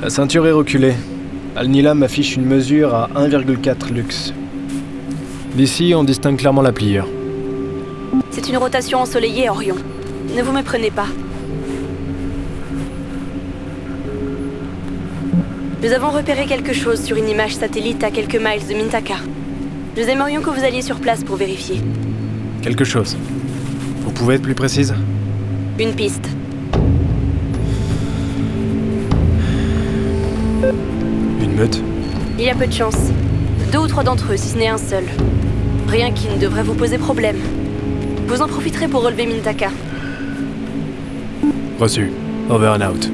La ceinture est reculée. Al-Nilam affiche une mesure à 1,4 lux. D'ici, on distingue clairement la pliure. C'est une rotation ensoleillée, Orion. Ne vous méprenez pas. Nous avons repéré quelque chose sur une image satellite à quelques miles de Mintaka. Nous aimerions que vous alliez sur place pour vérifier. Quelque chose. Vous pouvez être plus précise? Une piste. Une meute Il y a peu de chance. Deux ou trois d'entre eux, si ce n'est un seul. Rien qui ne devrait vous poser problème. Vous en profiterez pour relever Mintaka. Reçu. Over and out.